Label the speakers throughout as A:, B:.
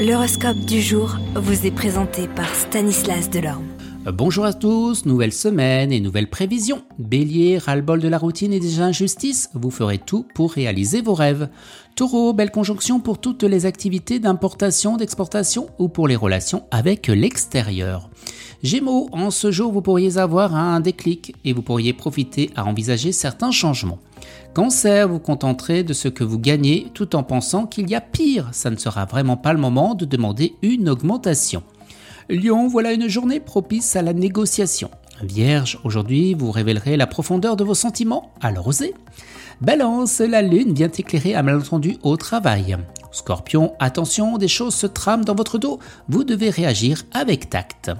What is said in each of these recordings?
A: L'horoscope du jour vous est présenté par Stanislas Delorme.
B: Bonjour à tous, nouvelle semaine et nouvelle prévision. Bélier, ras-le-bol de la routine et des injustices, vous ferez tout pour réaliser vos rêves. Taureau, belle conjonction pour toutes les activités d'importation, d'exportation ou pour les relations avec l'extérieur. Gémeaux, en ce jour vous pourriez avoir un déclic et vous pourriez profiter à envisager certains changements. Cancer, vous contenterez de ce que vous gagnez tout en pensant qu'il y a pire. Ça ne sera vraiment pas le moment de demander une augmentation. Lion, voilà une journée propice à la négociation. Vierge, aujourd'hui vous révélerez la profondeur de vos sentiments, alors osez. Balance, la lune vient éclairer un malentendu au travail. Scorpion, attention, des choses se trament dans votre dos, vous devez réagir avec tact.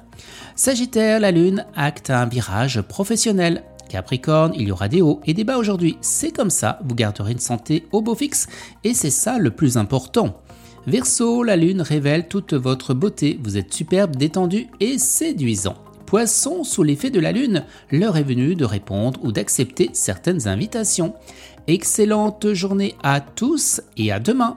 B: Sagittaire, la lune acte un virage professionnel. Capricorne, il y aura des hauts et des bas aujourd'hui. C'est comme ça, vous garderez une santé au beau fixe et c'est ça le plus important. Verseau, la lune révèle toute votre beauté. Vous êtes superbe, détendu et séduisant. Poisson, sous l'effet de la lune, l'heure est venue de répondre ou d'accepter certaines invitations. Excellente journée à tous et à demain.